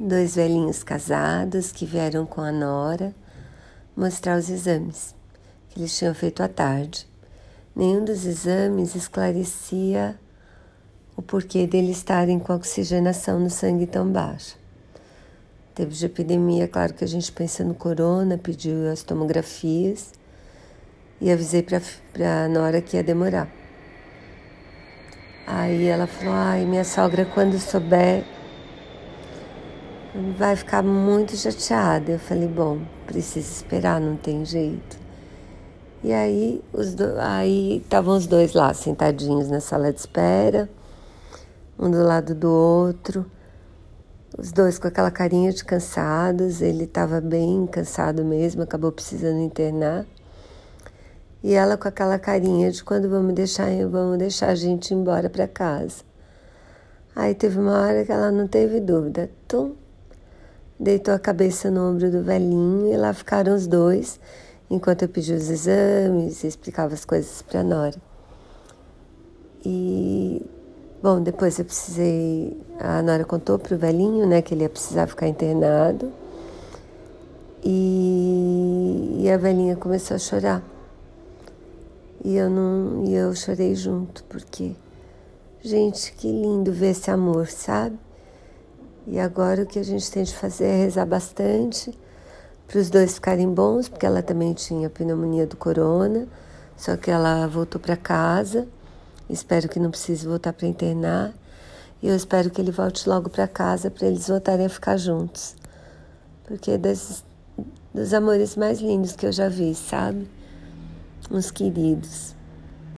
dois velhinhos casados que vieram com a nora mostrar os exames que eles tinham feito à tarde. Nenhum dos exames esclarecia o porquê deles estarem com a oxigenação no sangue tão baixa. Teve de epidemia, claro que a gente pensa no corona, pediu as tomografias e avisei para a Nora que ia demorar. Aí ela falou: ai, minha sogra, quando souber, vai ficar muito chateada. Eu falei: bom, precisa esperar, não tem jeito. E aí, os do... aí estavam os dois lá sentadinhos na sala de espera, um do lado do outro, os dois com aquela carinha de cansados. Ele estava bem cansado mesmo, acabou precisando internar. E ela com aquela carinha de quando vamos deixar, vamos deixar a gente embora para casa. Aí teve uma hora que ela não teve dúvida. Tum, deitou a cabeça no ombro do velhinho e lá ficaram os dois enquanto eu pedia os exames e explicava as coisas para Nora. E, bom, depois eu precisei. A Nora contou para o velhinho né, que ele ia precisar ficar internado. E, e a velhinha começou a chorar. E eu não, e eu chorei junto, porque gente, que lindo ver esse amor, sabe? E agora o que a gente tem de fazer é rezar bastante para os dois ficarem bons, porque ela também tinha pneumonia do corona, só que ela voltou para casa. Espero que não precise voltar para internar. E eu espero que ele volte logo para casa para eles voltarem a ficar juntos. Porque é das, dos amores mais lindos que eu já vi, sabe? Uns queridos.